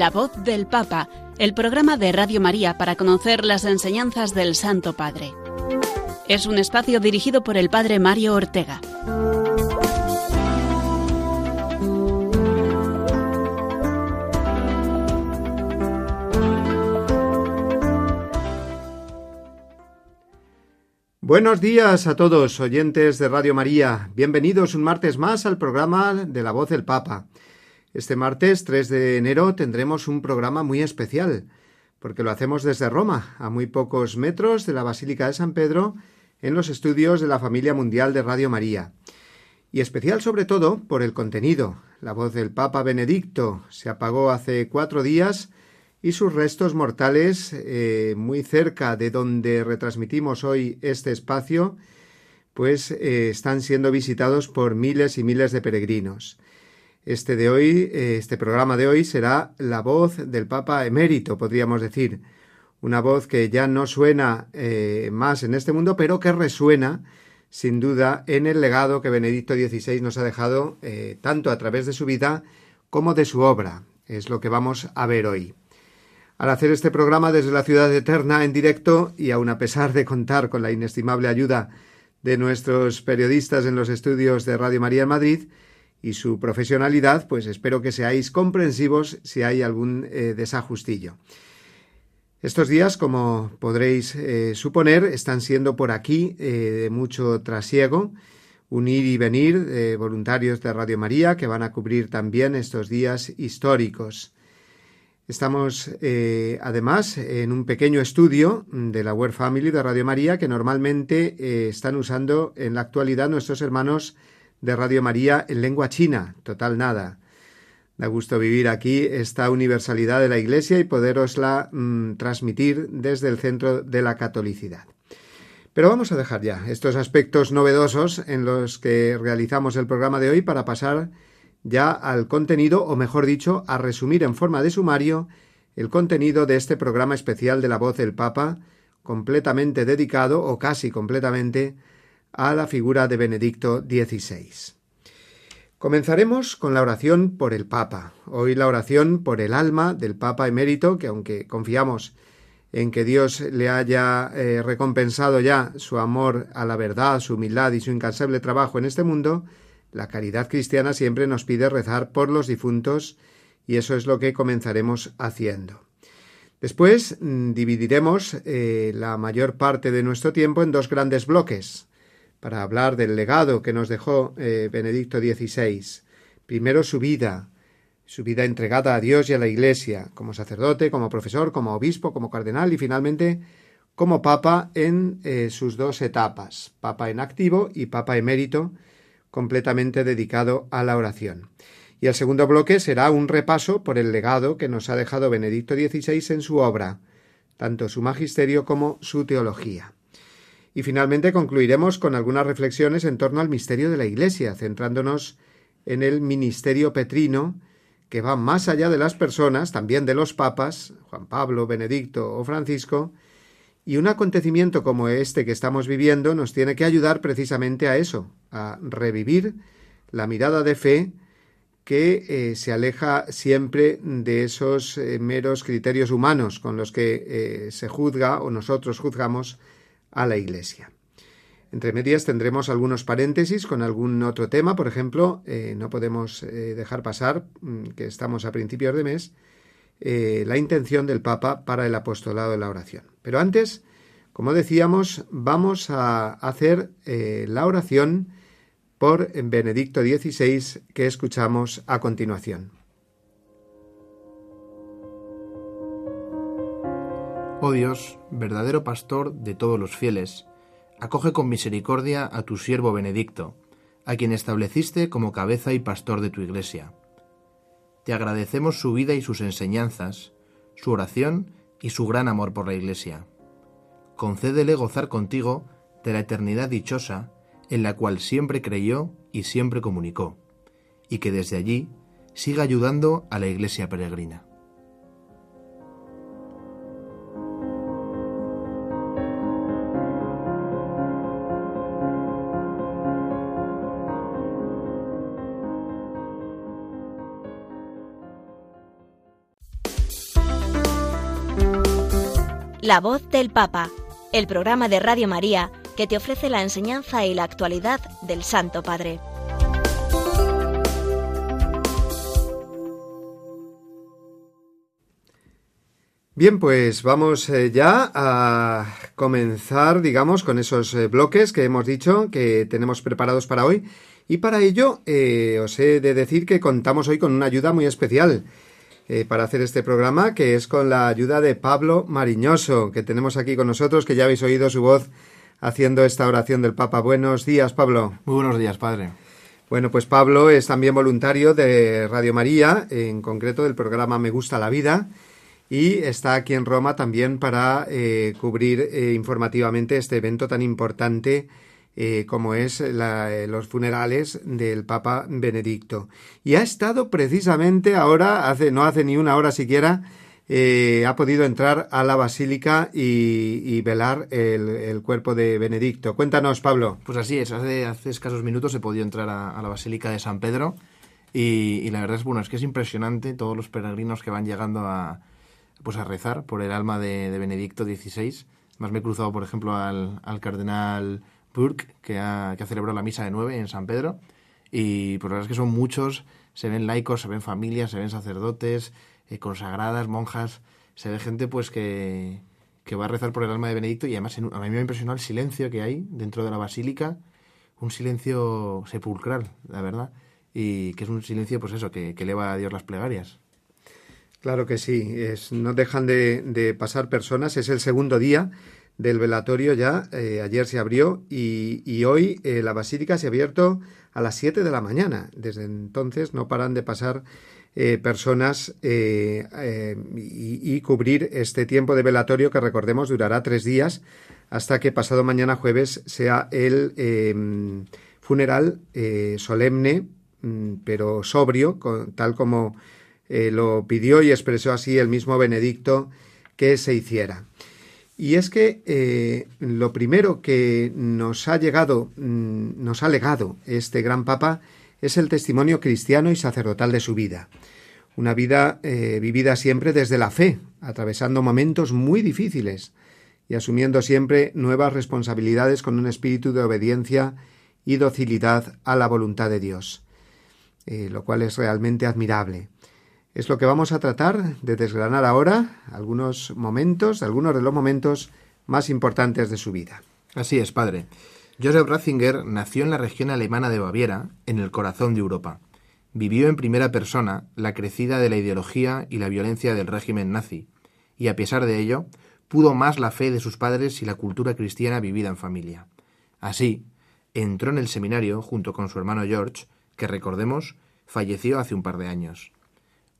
La voz del Papa, el programa de Radio María para conocer las enseñanzas del Santo Padre. Es un espacio dirigido por el Padre Mario Ortega. Buenos días a todos, oyentes de Radio María. Bienvenidos un martes más al programa de La Voz del Papa. Este martes 3 de enero tendremos un programa muy especial, porque lo hacemos desde Roma, a muy pocos metros de la Basílica de San Pedro, en los estudios de la familia mundial de Radio María. Y especial sobre todo por el contenido. La voz del Papa Benedicto se apagó hace cuatro días y sus restos mortales, eh, muy cerca de donde retransmitimos hoy este espacio, pues eh, están siendo visitados por miles y miles de peregrinos. Este de hoy, eh, este programa de hoy será la voz del Papa emérito, podríamos decir, una voz que ya no suena más en este mundo, pero que resuena sin duda en el legado que Benedicto XVI nos ha dejado tanto a través de su vida como de su obra. Es lo que vamos a ver hoy. Al hacer este programa desde la ciudad eterna en directo y aun a pesar de contar con la inestimable ayuda de nuestros periodistas en los estudios de Radio María en Madrid y su profesionalidad, pues espero que seáis comprensivos si hay algún eh, desajustillo. Estos días, como podréis eh, suponer, están siendo por aquí eh, de mucho trasiego, un ir y venir de voluntarios de Radio María que van a cubrir también estos días históricos. Estamos además en un pequeño estudio de la Word Family de Radio María que normalmente están usando en la actualidad nuestros hermanos de Radio María en lengua china. Total nada. Da gusto vivir aquí esta universalidad de la Iglesia y poderosla mm, transmitir desde el centro de la catolicidad. Pero vamos a dejar ya estos aspectos novedosos en los que realizamos el programa de hoy para pasar ya al contenido, o mejor dicho, a resumir en forma de sumario el contenido de este programa especial de la voz del Papa, completamente dedicado, o casi completamente, a la figura de Benedicto XVI. Comenzaremos con la oración por el Papa. Hoy la oración por el alma del Papa emérito, que aunque confiamos en que Dios le haya eh, recompensado ya su amor a la verdad, su humildad y su incansable trabajo en este mundo, la caridad cristiana siempre nos pide rezar por los difuntos y eso es lo que comenzaremos haciendo. Después mm, dividiremos eh, la mayor parte de nuestro tiempo en dos grandes bloques para hablar del legado que nos dejó eh, Benedicto XVI. Primero su vida, su vida entregada a Dios y a la Iglesia, como sacerdote, como profesor, como obispo, como cardenal y finalmente como papa en eh, sus dos etapas, papa en activo y papa emérito, completamente dedicado a la oración. Y el segundo bloque será un repaso por el legado que nos ha dejado Benedicto XVI en su obra, tanto su magisterio como su teología. Y finalmente concluiremos con algunas reflexiones en torno al misterio de la Iglesia, centrándonos en el ministerio petrino, que va más allá de las personas, también de los papas, Juan Pablo, Benedicto o Francisco, y un acontecimiento como este que estamos viviendo nos tiene que ayudar precisamente a eso, a revivir la mirada de fe que eh, se aleja siempre de esos eh, meros criterios humanos con los que eh, se juzga o nosotros juzgamos a la Iglesia. Entre medias tendremos algunos paréntesis con algún otro tema, por ejemplo, no podemos dejar pasar mm, que estamos a principios de mes, la intención del Papa para el apostolado de la oración. Pero antes, como decíamos, vamos a hacer la oración por Benedicto XVI que escuchamos a continuación. Oh Dios, verdadero pastor de todos los fieles, acoge con misericordia a tu siervo Benedicto, a quien estableciste como cabeza y pastor de tu Iglesia. Te agradecemos su vida y sus enseñanzas, su oración y su gran amor por la Iglesia. Concédele gozar contigo de la eternidad dichosa en la cual siempre creyó y siempre comunicó, y que desde allí siga ayudando a la Iglesia peregrina. La voz del Papa, el programa de Radio María que te ofrece la enseñanza y la actualidad del Santo Padre. Bien, pues vamos eh, ya a comenzar, digamos, con esos eh, bloques que hemos dicho que tenemos preparados para hoy. Y para ello eh, os he de decir que contamos hoy con una ayuda muy especial. Eh, para hacer este programa, que es con la ayuda de Pablo Mariñoso, que tenemos aquí con nosotros, que ya habéis oído su voz haciendo esta oración del Papa. Buenos días, Pablo. Muy buenos días, padre. Bueno, pues Pablo es también voluntario de Radio María, en concreto del programa Me Gusta la Vida, y está aquí en Roma también para eh, cubrir eh, informativamente este evento tan importante eh, como es eh, los funerales del Papa Benedicto. Y ha estado precisamente ahora, hace, no hace ni una hora siquiera, eh, ha podido entrar a la basílica y, velar el, cuerpo de Benedicto. Cuéntanos, Pablo. Pues así es, hace, hace escasos minutos he podido entrar a, la basílica de San Pedro y, la verdad es bueno, es que es impresionante todos los peregrinos que van llegando a, pues a rezar por el alma de, Benedicto XVI. Más me he cruzado, por ejemplo, al cardenal Burke, que ha, que celebrado la misa de nueve en San Pedro. Y por pues, la verdad es que son muchos, se ven laicos, se ven familias, se ven sacerdotes, eh, consagradas, monjas, se ve gente pues que, que va a rezar por el alma de Benedicto y además a mí me ha impresionado el silencio que hay dentro de la basílica, un silencio sepulcral, la verdad, y que es un silencio pues eso, que, que eleva a Dios las plegarias. Claro que sí, es, no dejan de, de pasar personas, es el segundo día del velatorio ya, eh, ayer se abrió y, hoy eh, la basílica se ha abierto a las 7 de la mañana. Desde entonces no paran de pasar eh, personas y, y, cubrir este tiempo de velatorio que recordemos durará tres días hasta que pasado mañana jueves sea el em, funeral solemne mm, pero sobrio, tal como lo pidió y expresó así el mismo Benedicto que se hiciera. Y es que eh, lo primero que nos ha llegado, mm, nos ha legado este gran papa es el testimonio cristiano y sacerdotal de su vida. Una vida eh, vivida siempre desde la fe, atravesando momentos muy difíciles y asumiendo siempre nuevas responsabilidades con un espíritu de obediencia y docilidad a la voluntad de Dios, eh, lo cual es realmente admirable. Es lo que vamos a tratar de desgranar ahora, algunos momentos, algunos de los momentos más importantes de su vida. Así es, padre. Joseph Ratzinger nació en la región alemana de Baviera, en el corazón de Europa. Vivió en primera persona la crecida de la ideología y la violencia del régimen nazi, y a pesar de ello, pudo más la fe de sus padres y la cultura cristiana vivida en familia. Así, entró en el seminario junto con su hermano George, que recordemos, falleció hace un par de años.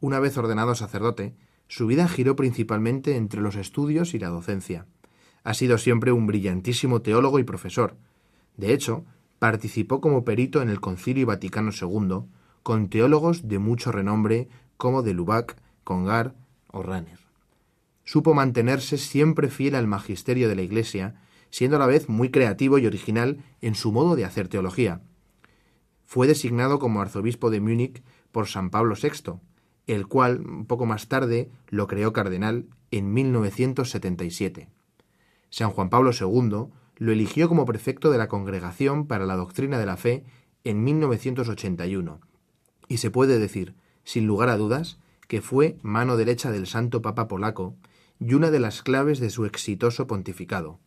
Una vez ordenado sacerdote, su vida giró principalmente entre los estudios y la docencia. Ha sido siempre un brillantísimo teólogo y profesor. De hecho, participó como perito en el Concilio Vaticano II, con teólogos de mucho renombre como de Lubac, Congar o Ranner. Supo mantenerse siempre fiel al magisterio de la Iglesia, siendo a la vez muy creativo y original en su modo de hacer teología. Fue designado como arzobispo de Múnich por San Pablo VI, el cual poco más tarde lo creó cardenal en 1977. San Juan Pablo II lo eligió como prefecto de la Congregación para la Doctrina de la Fe en 1981, y se puede decir, sin lugar a dudas, que fue mano derecha del Santo Papa polaco y una de las claves de su exitoso pontificado.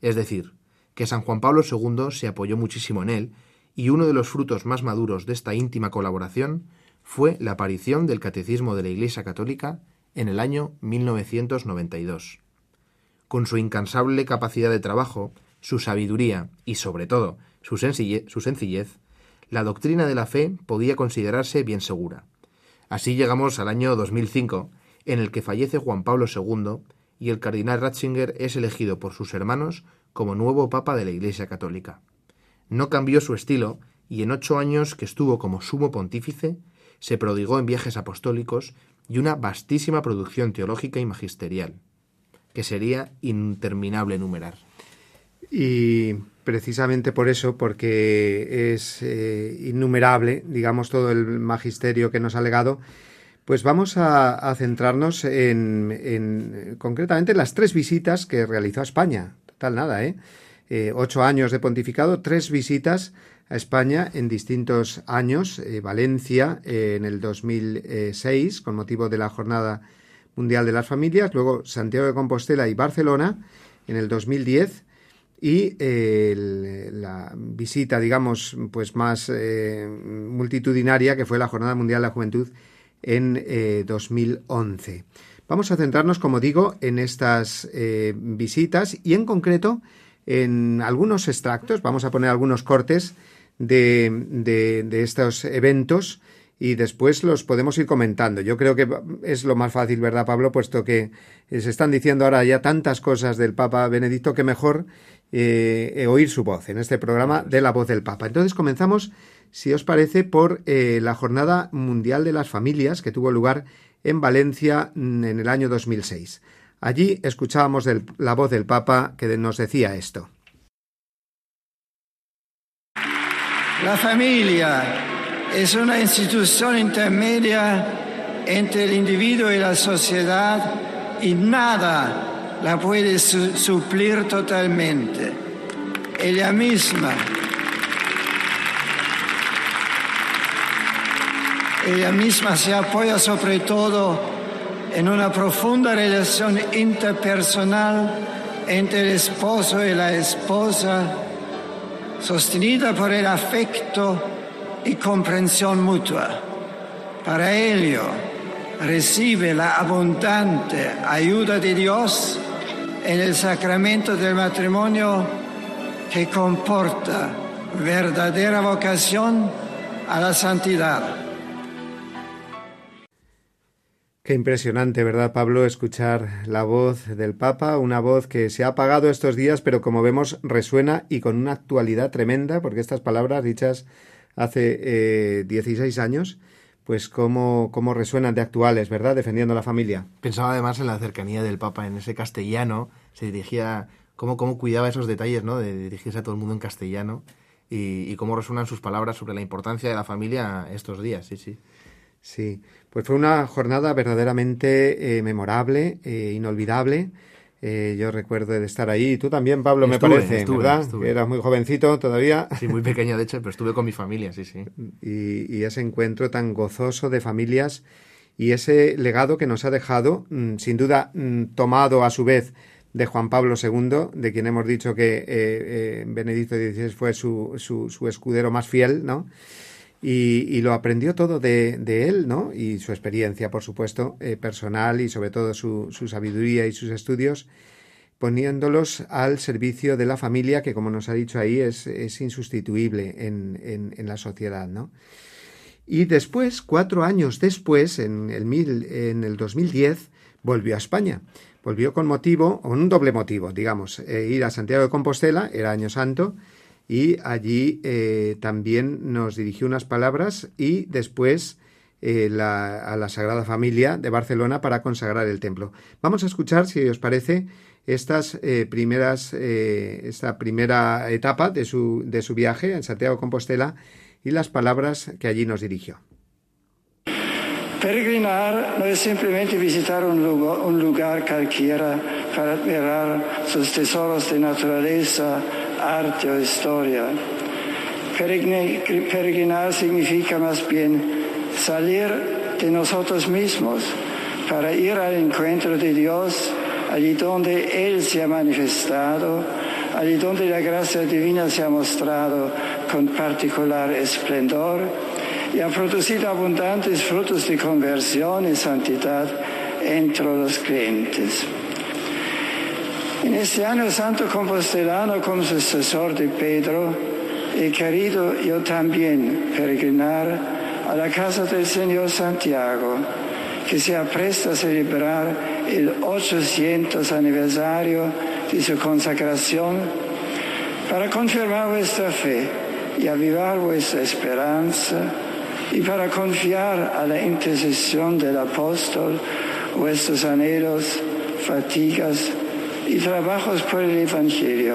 Es decir, que San Juan Pablo II se apoyó muchísimo en él, y uno de los frutos más maduros de esta íntima colaboración fue la aparición del Catecismo de la Iglesia Católica en el año 1992. Con su incansable capacidad de trabajo, su sabiduría y, sobre todo, su sencillez, la doctrina de la fe podía considerarse bien segura. Así llegamos al año 2005, en el que fallece Juan Pablo II y el cardenal Ratzinger es elegido por sus hermanos como nuevo papa de la Iglesia Católica. No cambió su estilo y en ocho años que estuvo como sumo pontífice se prodigó en viajes apostólicos y una vastísima producción teológica y magisterial, que sería interminable enumerar. Y precisamente por eso, porque es eh, innumerable, digamos, todo el magisterio que nos ha legado, Pues vamos a, centrarnos en, concretamente en las tres visitas que realizó a España. Total nada, ¿eh? ¿Eh? ocho años de pontificado, tres visitas a España en distintos años. Eh, Valencia eh, en el 2006 con motivo de la Jornada Mundial de las Familias, luego Santiago de Compostela y Barcelona en el 2010 y la visita, digamos, pues más multitudinaria que fue la Jornada Mundial de la Juventud en 2011. Eh, Vamos a centrarnos, como digo, en estas visitas y en concreto en algunos extractos, vamos a poner algunos cortes de, de, estos eventos y después los podemos ir comentando. Yo creo que es lo más fácil, ¿verdad, Pablo? Puesto que se están diciendo ahora ya tantas cosas del Papa Benedicto que mejor eh, oír su voz en este programa de la voz del Papa. Entonces comenzamos si os parece, por eh, la Jornada Mundial de las Familias que tuvo lugar en Valencia mm, en el año 2006. Allí escuchábamos la voz del Papa que nos decía esto. La familia es una institución intermedia entre el individuo y la sociedad y nada la puede suplir totalmente. Ella misma Ella misma se apoya sobre todo en una profunda relación interpersonal entre el esposo y la esposa, sostenida por el afecto y comprensión mutua. Para ello, recibe la abundante ayuda de Dios en el sacramento del matrimonio que comporta verdadera vocación a la santidad. Qué impresionante, ¿verdad, Pablo? Escuchar la voz del Papa, una voz que se ha apagado estos días, pero como vemos resuena y con una actualidad tremenda, porque estas palabras dichas hace eh, 16 años, pues cómo, cómo resuenan de actuales, ¿verdad? Defendiendo la familia. Pensaba además en la cercanía del Papa, en ese castellano, se dirigía, cómo, cómo cuidaba esos detalles, ¿no? De dirigirse a todo el mundo en castellano y, y cómo resuenan sus palabras sobre la importancia de la familia estos días, sí, sí. Sí, pues fue una jornada verdaderamente eh, memorable, eh, inolvidable. Eh, yo recuerdo de estar ahí. Tú también, Pablo, me parece, ¿verdad? Eras muy jovencito todavía. Sí, muy pequeño, de hecho, pero estuve con mi familia, sí, sí. Y, ese encuentro tan gozoso de familias y ese legado que nos ha dejado, mm, sin duda mm, tomado a su vez de Juan Pablo II, de quien hemos dicho que Benedicto XVI fue su, su, su escudero más fiel, ¿no? Y, lo aprendió todo de, él, ¿no? Y su experiencia, por supuesto, eh, personal y sobre todo su, sabiduría y sus estudios, poniéndolos al servicio de la familia, que como nos ha dicho ahí, es, insustituible en, en, la sociedad, ¿no? Y después, cuatro años después, en el, mil, en el 2010, volvió a España. Volvió con motivo, o un doble motivo, digamos, eh, ir a Santiago de Compostela, era año santo, y allí eh, también nos dirigió unas palabras y después eh, a la Sagrada Familia de Barcelona para consagrar el templo. Vamos a escuchar, si os parece, estas eh, primeras, esta primera etapa de su, de su viaje en Santiago Compostela y las palabras que allí nos dirigió. Peregrinar no es simplemente visitar un lugar, un lugar cualquiera para admirar sus tesoros de naturaleza, arte o historia. Peregrinar significa más bien salir de nosotros mismos para ir al encuentro de Dios, allí donde Él se ha manifestado, allí donde la gracia divina se ha mostrado con particular esplendor y ha producido abundantes frutos de conversión y santidad entre los creyentes. En este año santo compostelano como sucesor de Pedro, he querido yo también peregrinar a la casa del Señor Santiago, que se apresta a celebrar el 800 aniversario de su consagración, para confirmar vuestra fe y avivar vuestra esperanza, y para confiar a la intercesión del apóstol vuestros anhelos, fatigas, y trabajos por el Evangelio.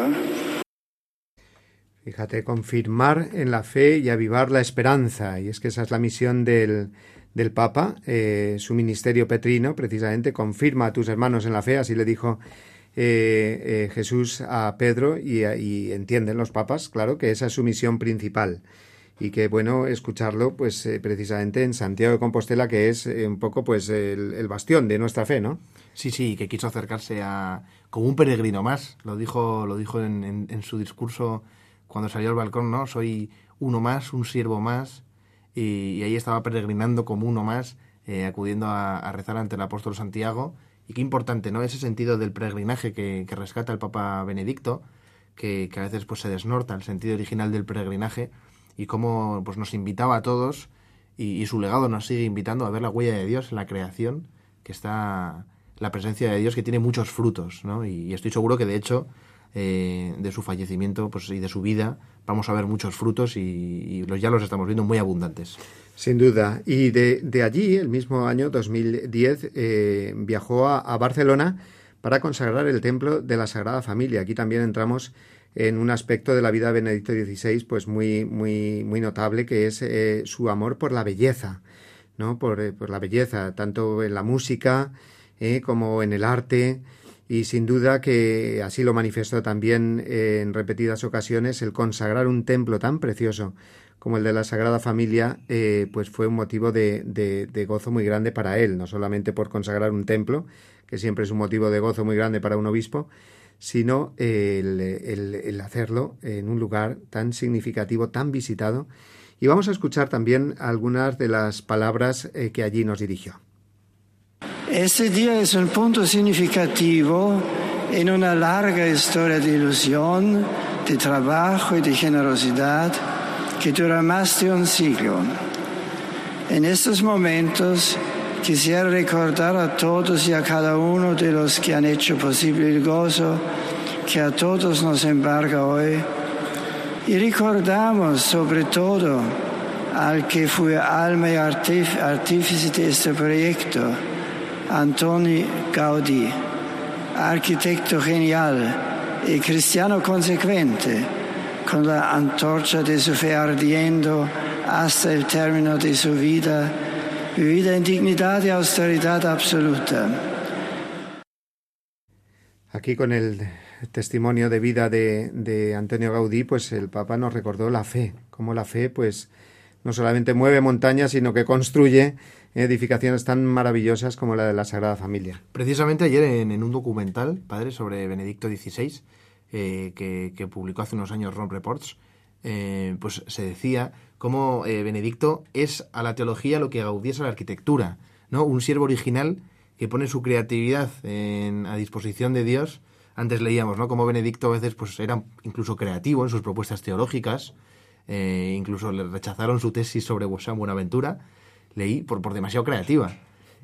Fíjate, confirmar en la fe y avivar la esperanza. Y es que esa es la misión del, del Papa, eh, su ministerio petrino, precisamente, confirma a tus hermanos en la fe, así le dijo eh, Jesús a Pedro y, entienden los papas, claro, que esa es su misión principal y que bueno escucharlo pues precisamente en Santiago de Compostela que es un poco pues el, bastión de nuestra fe, ¿no? Sí, sí, que quiso acercarse a como un peregrino más, lo dijo, lo dijo en, en su discurso cuando salió al balcón, ¿no? Soy uno más, un siervo más, y, ahí estaba peregrinando como uno más, eh, acudiendo a, rezar ante el apóstol Santiago. Y qué importante, ¿no? Ese sentido del peregrinaje que, rescata el Papa Benedicto, que, a veces pues se desnorta el sentido original del peregrinaje y cómo pues nos invitaba a todos y, su legado nos sigue invitando a ver la huella de Dios en la creación, que está la presencia de Dios que tiene muchos frutos, ¿no? y estoy seguro que de hecho eh, de su fallecimiento pues, y de su vida, vamos a ver muchos frutos y, los, ya los estamos viendo muy abundantes. Sin duda. Y de, de allí, el mismo año 2010, eh, viajó a, Barcelona para consagrar el templo de la Sagrada Familia. Aquí también entramos en un aspecto de la vida de Benedicto XVI pues muy, muy, muy notable, que es eh, su amor por la belleza, ¿no? Por, por, la belleza, tanto en la música como en el arte, y sin duda que así lo manifestó también en repetidas ocasiones el consagrar un templo tan precioso como el de la Sagrada Familia, eh, pues fue un motivo de, de, gozo muy grande para él, no solamente por consagrar un templo, que siempre es un motivo de gozo muy grande para un obispo, sino el, hacerlo en un lugar tan significativo, tan visitado. Y vamos a escuchar también algunas de las palabras eh, que allí nos dirigió. Ese día es un punto significativo en una larga historia de ilusión, de trabajo y de generosidad que dura más de un siglo. En estos momentos quisiera recordar a todos y a cada uno de los que han hecho posible el gozo que a todos nos embarga hoy. Y recordamos sobre todo al que fue alma y artífice de este proyecto, Antoni Gaudí, arquitecto genial y cristiano consecuente, con la antorcha de su fe ardiendo hasta el término de su vida, vivida en dignidad y austeridad absoluta. Aquí con el testimonio de vida de, de, Antonio Gaudí, pues el Papa nos recordó la fe, cómo la fe, pues no solamente mueve montañas, sino que construye edificaciones tan maravillosas como la de la Sagrada Familia. Precisamente ayer en, un documental, padre, sobre Benedicto XVI, eh, que, publicó hace unos años Ron Reports, eh, pues se decía cómo eh, Benedicto es a la teología lo que Gaudí es a la arquitectura, ¿no? Un siervo original que pone su creatividad a disposición de Dios. Antes leíamos, ¿no? Como Benedicto a veces pues era incluso creativo en sus propuestas teológicas, incluso le rechazaron su tesis sobre San Buenaventura, leí por, por demasiado creativa.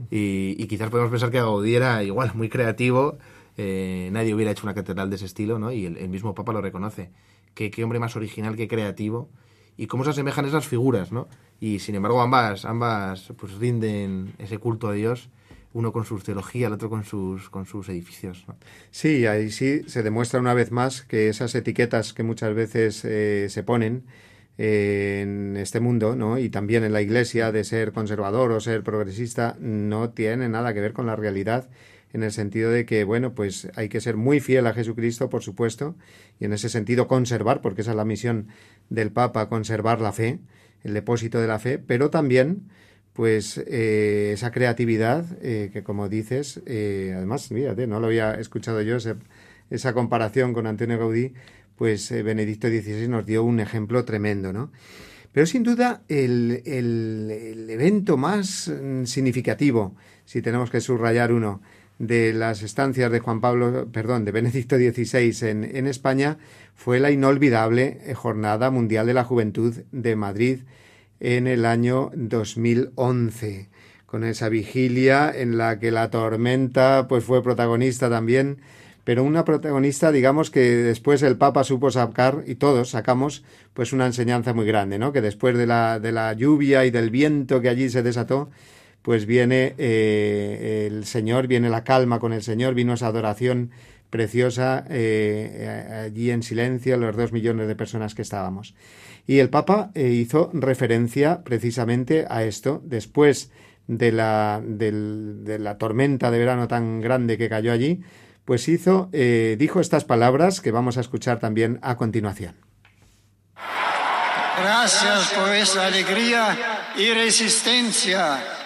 Y, quizás podemos pensar que Gaudí era igual, muy creativo. Eh, nadie hubiera hecho una catedral de ese estilo, ¿no? Y el, mismo Papa lo reconoce. Qué, qué, hombre más original, qué creativo. Y cómo se asemejan esas figuras, ¿no? Y sin embargo ambas, ambas pues rinden ese culto a Dios uno con su teología, el otro con sus, con sus edificios. Sí, ahí sí se demuestra una vez más que esas etiquetas que muchas veces eh, se ponen en este mundo, ¿no? Y también en la Iglesia de ser conservador o ser progresista no tiene nada que ver con la realidad en el sentido de que, bueno, pues hay que ser muy fiel a Jesucristo, por supuesto, y en ese sentido conservar, porque esa es la misión del Papa, conservar la fe, el depósito de la fe, pero también, pues, eh, esa creatividad eh, que, como dices, eh, además, fíjate, no lo había escuchado yo, esa comparación con Antonio Gaudí, pues Benedicto XVI nos dio un ejemplo tremendo, ¿no? Pero sin duda el, el, evento más mm, significativo, si tenemos que subrayar uno, de las estancias de Juan Pablo, perdón, de Benedicto XVI en, en España fue la inolvidable eh, Jornada Mundial de la Juventud de Madrid en el año 2011, con esa vigilia en la que la tormenta pues fue protagonista también pero una protagonista, digamos, que después el Papa supo sacar, y todos sacamos, pues una enseñanza muy grande, ¿no? Que después de la, de la lluvia y del viento que allí se desató, pues viene eh, el Señor, viene la calma con el Señor, vino esa adoración preciosa eh, allí en silencio, los dos millones de personas que estábamos. Y el Papa eh, hizo referencia precisamente a esto, después de la, de la tormenta de verano tan grande que cayó allí, pues hizo, dijo estas palabras que vamos a escuchar también a continuación. Gracias por esa alegría y resistencia.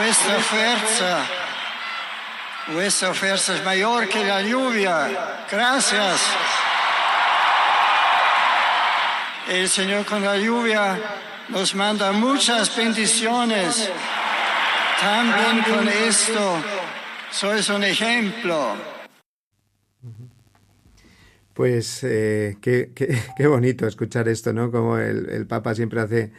Vuestra fuerza, vuestra fuerza es mayor que la lluvia. Gracias. El Señor con la lluvia nos manda muchas bendiciones. También con esto sois un ejemplo. Pues eh, qué, qué, bonito escuchar esto, ¿no? Como el, el, Papa siempre hace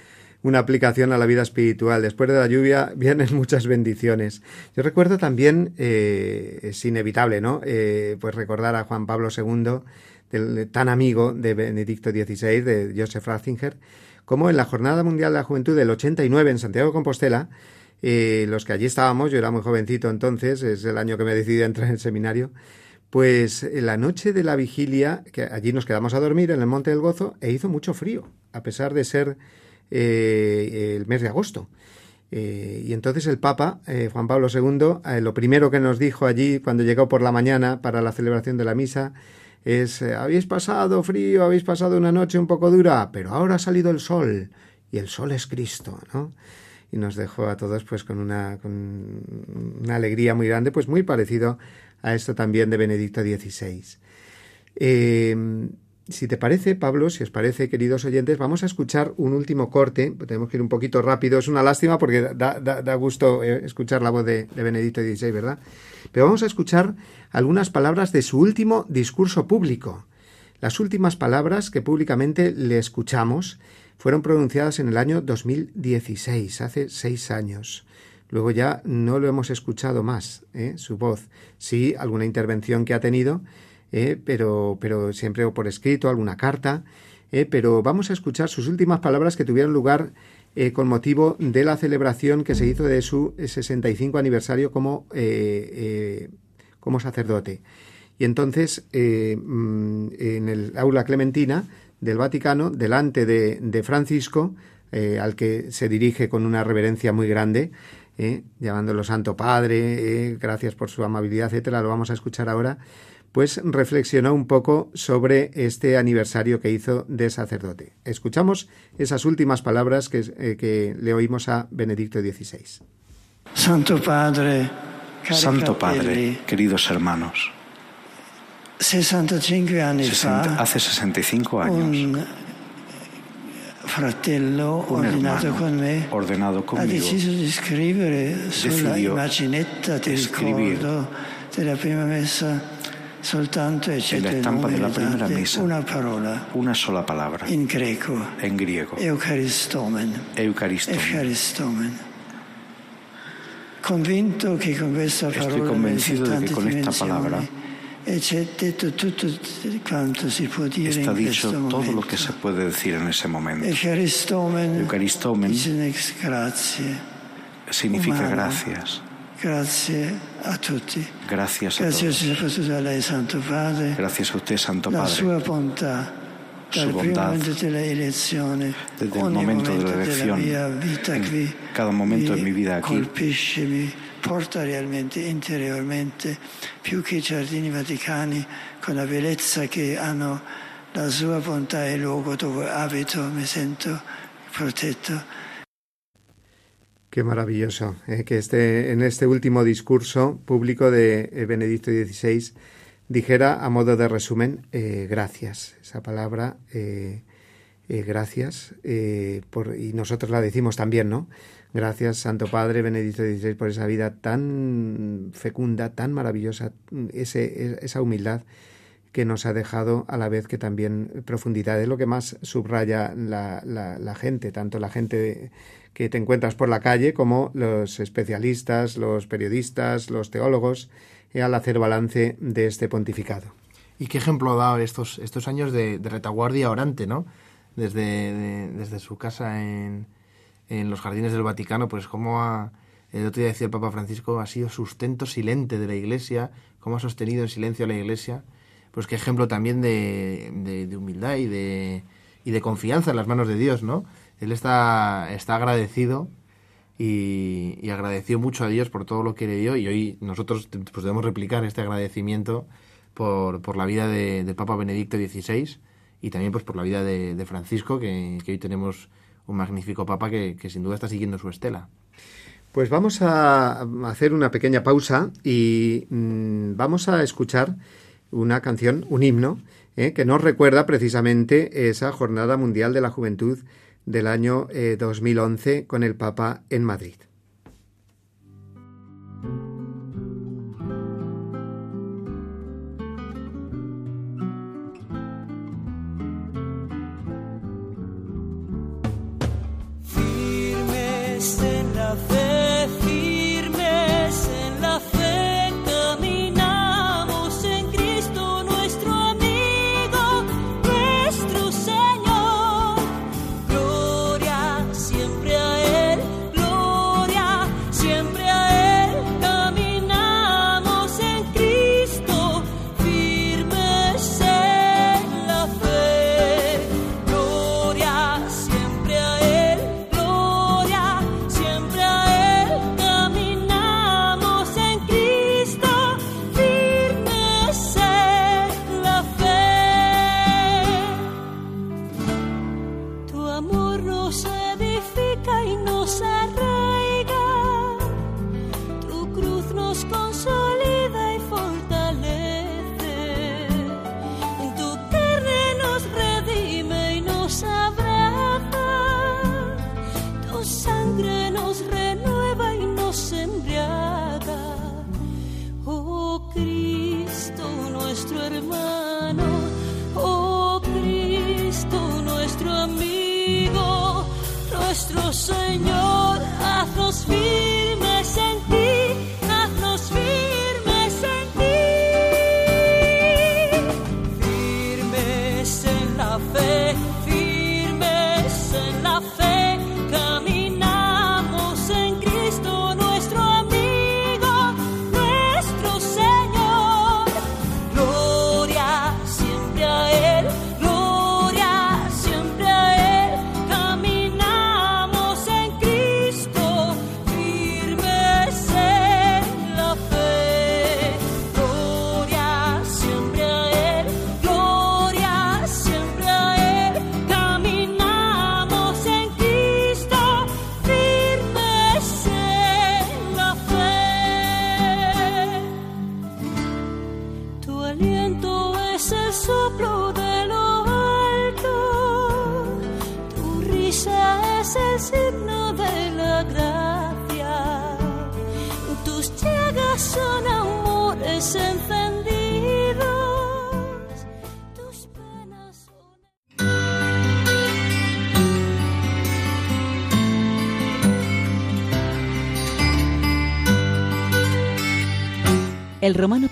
una aplicación a la vida espiritual. Después de la lluvia vienen muchas bendiciones. Yo recuerdo también, eh, es inevitable, ¿no? Eh, pues recordar a Juan Pablo II, del, tan amigo de Benedicto XVI, de Joseph Ratzinger, como en la Jornada Mundial de la Juventud del 89 en Santiago de Compostela, eh, los que allí estábamos, yo era muy jovencito entonces, es el año que me decidí a entrar en el seminario, pues en la noche de la vigilia, que allí nos quedamos a dormir en el Monte del Gozo, e hizo mucho frío, a pesar de ser eh, el mes de agosto. Eh, y entonces el Papa, eh, Juan Pablo II, lo primero que nos dijo allí cuando llegó por la mañana para la celebración de la misa es, habéis pasado frío, habéis pasado una noche un poco dura, pero ahora ha salido el sol y el sol es Cristo, ¿no? Y nos dejó a todos pues con una, con una alegría muy grande, pues muy parecido a esto también de Benedicto XVI. Si te parece, Pablo, si os parece, queridos oyentes, vamos a escuchar un último corte. Tenemos que ir un poquito rápido. Es una lástima porque da, da, da gusto eh, escuchar la voz de, de, Benedicto XVI, ¿verdad? Pero vamos a escuchar algunas palabras de su último discurso público. Las últimas palabras que públicamente le escuchamos fueron pronunciadas en el año 2016, hace seis años. Luego ya no lo hemos escuchado más, ¿eh? su voz. Sí, alguna intervención que ha tenido, eh, pero, pero siempre o por escrito, alguna carta. Eh, pero vamos a escuchar sus últimas palabras que tuvieron lugar eh, con motivo de la celebración que se hizo de su 65 aniversario como, como sacerdote. Y entonces, mm, en el aula clementina del Vaticano, delante de, de Francisco, al que se dirige con una reverencia muy grande, llamándolo Santo Padre, gracias por su amabilidad, etcétera, lo vamos a escuchar ahora pues reflexionó un poco sobre este aniversario que hizo de sacerdote. Escuchamos esas últimas palabras que, eh, que le oímos a Benedicto XVI. Santo Padre, Santo Padre, queridos hermanos, 65 anni fa, hace 65 años, un fratello un hermano con me ordenado ha conmigo deciso di scrivere sulla immaginetta escribir ricordo della prima messa soltanto eccetto la nome della primera Dante, misa. una parola una sola palabra in greco, en griego, Eucaristomen. Eucaristo. Eucaristomen. Convinto che con questa Estoy parola convencido de que con esta palabra e c'è detto tutto quanto si può dire Está in dicho questo todo momento. lo que se puede decir en ese momento. Eucaristomen, Eucaristomen dice grazie, significa umano. gracias. Grazie a tutti. Grazie soprattutto a lei, Santo Padre, Gracias a usted, Santo la Padre. sua bontà. Su Dal primo bondad. momento della elezione, Desde el ogni momento de la della elección, mia vita en qui, cada momento de mi vida aquí, colpisce, mi porta realmente interiormente più che i giardini vaticani con la bellezza che hanno la sua bontà e il luogo dove abito mi sento protetto Qué maravilloso eh, que este, en este último discurso público de eh, Benedicto XVI dijera a modo de resumen eh, gracias. Esa palabra gracias por, y nosotros la decimos también, ¿no? Gracias Santo Padre Benedicto XVI por esa vida tan fecunda, tan maravillosa, ese, esa humildad que nos ha dejado a la vez que también profundidad. Es lo que más subraya la, la gente, tanto la gente que te encuentras por la calle como los especialistas, los periodistas, los teólogos, eh, al hacer balance de este pontificado. ¿Y qué ejemplo ha dado estos, estos años de, retaguardia orante, ¿no? Desde, de- desde su casa en, en los jardines del Vaticano, pues cómo ha, el otro día decía el Papa Francisco, ha sido sustento silente de la Iglesia, cómo ha sostenido en silencio a la Iglesia, pues qué ejemplo también de, de humildad y de y de confianza en las manos de Dios, ¿no? Él está, está agradecido y, agradeció mucho a Dios por todo lo que le dio y hoy nosotros pues, debemos replicar este agradecimiento por, por la vida de, del Papa Benedicto XVI y también pues por la vida de, Francisco, que, hoy tenemos un magnífico Papa que, sin duda está siguiendo su estela. Pues vamos a hacer una pequeña pausa y mmm, vamos a escuchar una canción, un himno, eh, que nos recuerda precisamente esa Jornada Mundial de la Juventud del año eh, 2011 con el Papa en Madrid.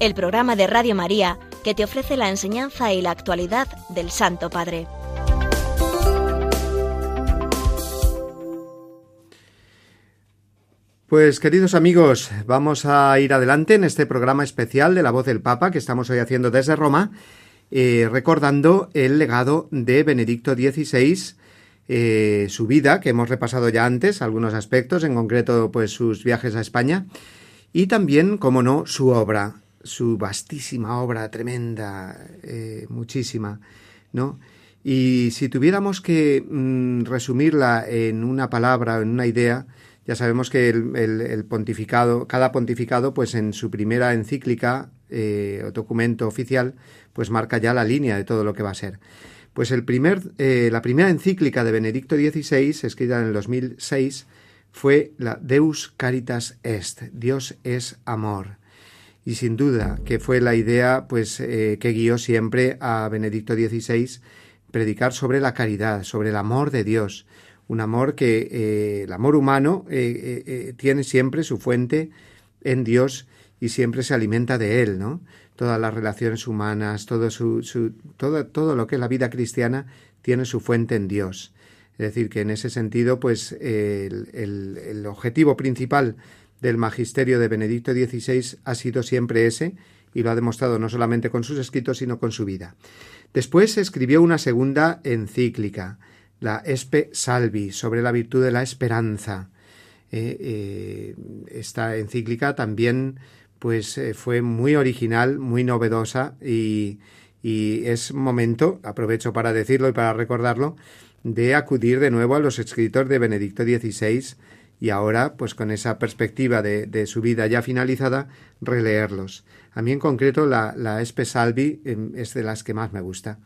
el programa de Radio María que te ofrece la enseñanza y la actualidad del Santo Padre. Pues queridos amigos, vamos a ir adelante en este programa especial de la voz del Papa que estamos hoy haciendo desde Roma, eh, recordando el legado de Benedicto XVI, eh, su vida, que hemos repasado ya antes, algunos aspectos, en concreto pues sus viajes a España, y también, como no, su obra, su vastísima obra, tremenda, eh, muchísima, ¿no? Y si tuviéramos que mm, resumirla en una palabra o en una idea, ya sabemos que el, pontificado, cada pontificado, pues en su primera encíclica eh, o documento oficial, pues marca ya la línea de todo lo que va a ser. Pues el primer, eh, la primera encíclica de Benedicto XVI, escrita en el 2006, fue la Deus Caritas Est, Dios es amor. Y sin duda que fue la idea pues, eh, que guió siempre a Benedicto XVI predicar sobre la caridad, sobre el amor de Dios, un amor que eh, el amor humano eh, tiene siempre su fuente en Dios y siempre se alimenta de él, ¿no? Todas las relaciones humanas, todo, su, su, todo, todo lo que es la vida cristiana tiene su fuente en Dios. Es decir, que en ese sentido, pues el, el objetivo principal del magisterio de Benedicto XVI ha sido siempre ese, y lo ha demostrado no solamente con sus escritos, sino con su vida. Después escribió una segunda encíclica, la Espe Salvi, sobre la virtud de la esperanza. Eh, eh, esta encíclica también pues eh, fue muy original, muy novedosa y, y es momento, aprovecho para decirlo y para recordarlo, de acudir de nuevo a los escritos de Benedicto XVI y ahora, pues con esa perspectiva de, su vida ya finalizada, releerlos. A mí en concreto la, la Espe Salvi eh, es de las que más me gusta,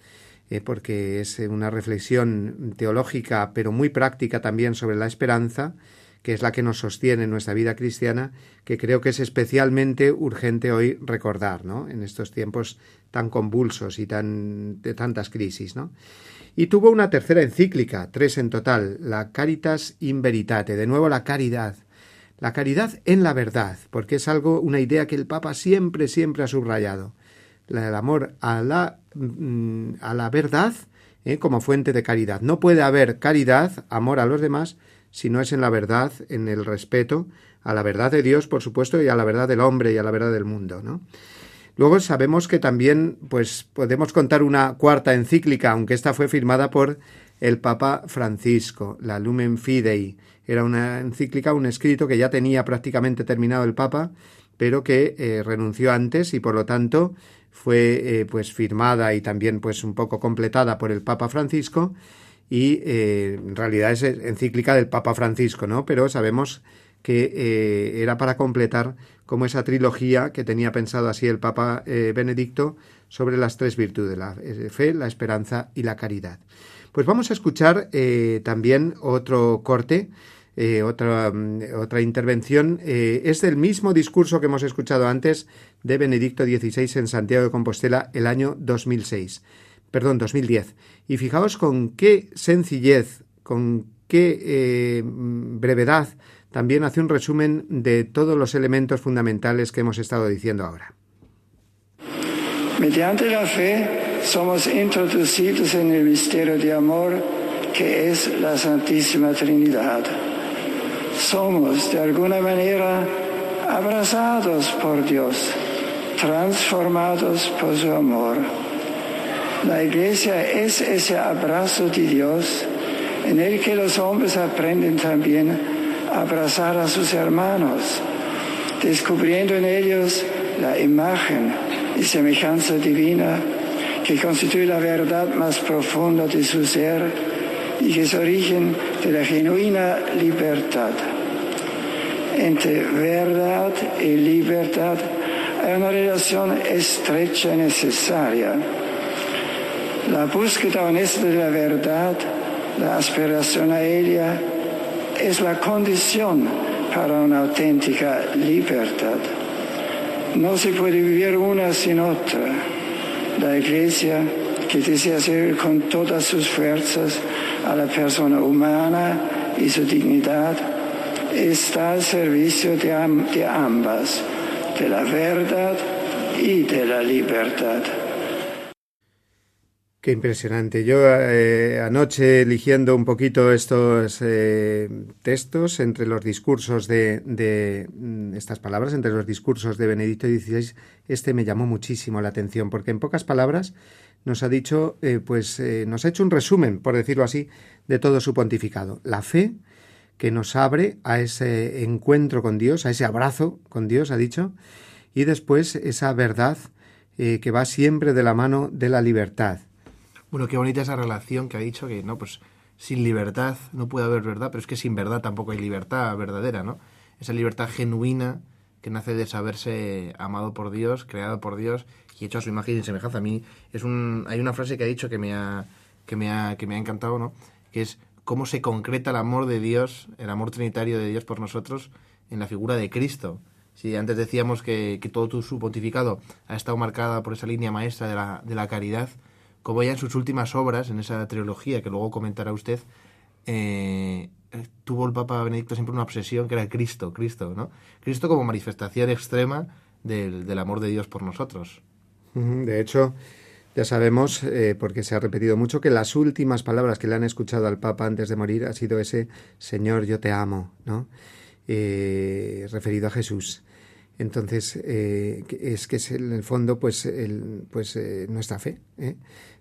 eh, porque es una reflexión teológica, pero muy práctica también sobre la esperanza, que es la que nos sostiene en nuestra vida cristiana, que creo que es especialmente urgente hoy recordar, ¿no? En estos tiempos tan convulsos y tan de tantas crisis, ¿no? Y tuvo una tercera encíclica, tres en total, la Caritas in Veritate, de nuevo la caridad, la caridad en la verdad, porque es algo, una idea que el Papa siempre, siempre ha subrayado, el amor a la, mm, a la verdad ¿eh? como fuente de caridad. No puede haber caridad, amor a los demás, si no es en la verdad, en el respeto a la verdad de Dios, por supuesto, y a la verdad del hombre y a la verdad del mundo, ¿no? Luego sabemos que también, pues, podemos contar una cuarta encíclica, aunque esta fue firmada por el Papa Francisco, la Lumen Fidei. Era una encíclica, un escrito que ya tenía prácticamente terminado el Papa, pero que eh, renunció antes y por lo tanto fue eh, pues firmada y también pues un poco completada por el Papa Francisco y eh, en realidad es encíclica del Papa Francisco, ¿no? Pero sabemos que era para completar como esa trilogía que tenía pensado así el Papa eh, Benedicto sobre las tres virtudes, la eh, fe, la esperanza y la caridad. Pues vamos a escuchar eh, también otro corte, otra, mm, otra intervención. Es del mismo discurso que hemos escuchado antes de Benedicto XVI en Santiago de Compostela el año 2006, perdón, 2010. Y fijaos con qué sencillez, con qué eh, brevedad también hace un resumen de todos los elementos fundamentales que hemos estado diciendo ahora. Mediante la fe somos introducidos en el misterio de amor que es la Santísima Trinidad. Somos de alguna manera abrazados por Dios, transformados por su amor. La iglesia es ese abrazo de Dios en el que los hombres aprenden también abrazar a sus hermanos, descubriendo en ellos la imagen y semejanza divina que constituye la verdad más profunda de su ser y que es origen de la genuina libertad. Entre verdad y libertad hay una relación estrecha y necesaria. La búsqueda honesta de la verdad, la aspiración a ella, es la condición para una auténtica libertad. No se puede vivir una sin otra. La Iglesia, que desea servir con todas sus fuerzas a la persona humana y su dignidad, está al servicio de, de ambas, de la verdad y de la libertad. Qué impresionante. Yo eh, anoche eligiendo un poquito estos eh, textos entre los discursos de, de, estas palabras, entre los discursos de Benedicto XVI, este me llamó muchísimo la atención, porque en pocas palabras nos ha dicho, eh, pues nos ha hecho un resumen, por decirlo así, de todo su pontificado. La fe que nos abre a ese encuentro con Dios, a ese abrazo con Dios, ha dicho, y después esa verdad que va siempre de la mano de la libertad. Bueno, qué bonita esa relación que ha dicho que, no, pues sin libertad no puede haber verdad, pero es que sin verdad tampoco hay libertad verdadera, ¿no? Esa libertad genuina que nace de saberse amado por Dios, creado por Dios y hecho a su imagen y semejanza. A mí es un, hay una frase que ha dicho que me ha, que me ha, que me ha encantado, ¿no? Que es cómo se concreta el amor de Dios, el amor trinitario de Dios por nosotros en la figura de Cristo. Si antes decíamos que, que todo su pontificado ha estado marcada por esa línea maestra de la, de la caridad, como ya en sus últimas obras, en esa trilogía que luego comentará usted, eh, tuvo el Papa Benedicto siempre una obsesión que era Cristo, Cristo, ¿no? Cristo como manifestación extrema del, del amor de Dios por nosotros. De hecho, ya sabemos, eh, porque se ha repetido mucho, que las últimas palabras que le han escuchado al Papa antes de morir ha sido ese Señor, yo te amo, ¿no? Eh, referido a Jesús. Entonces, es que es en el fondo, pues, el, pues nuestra fe, ¿eh?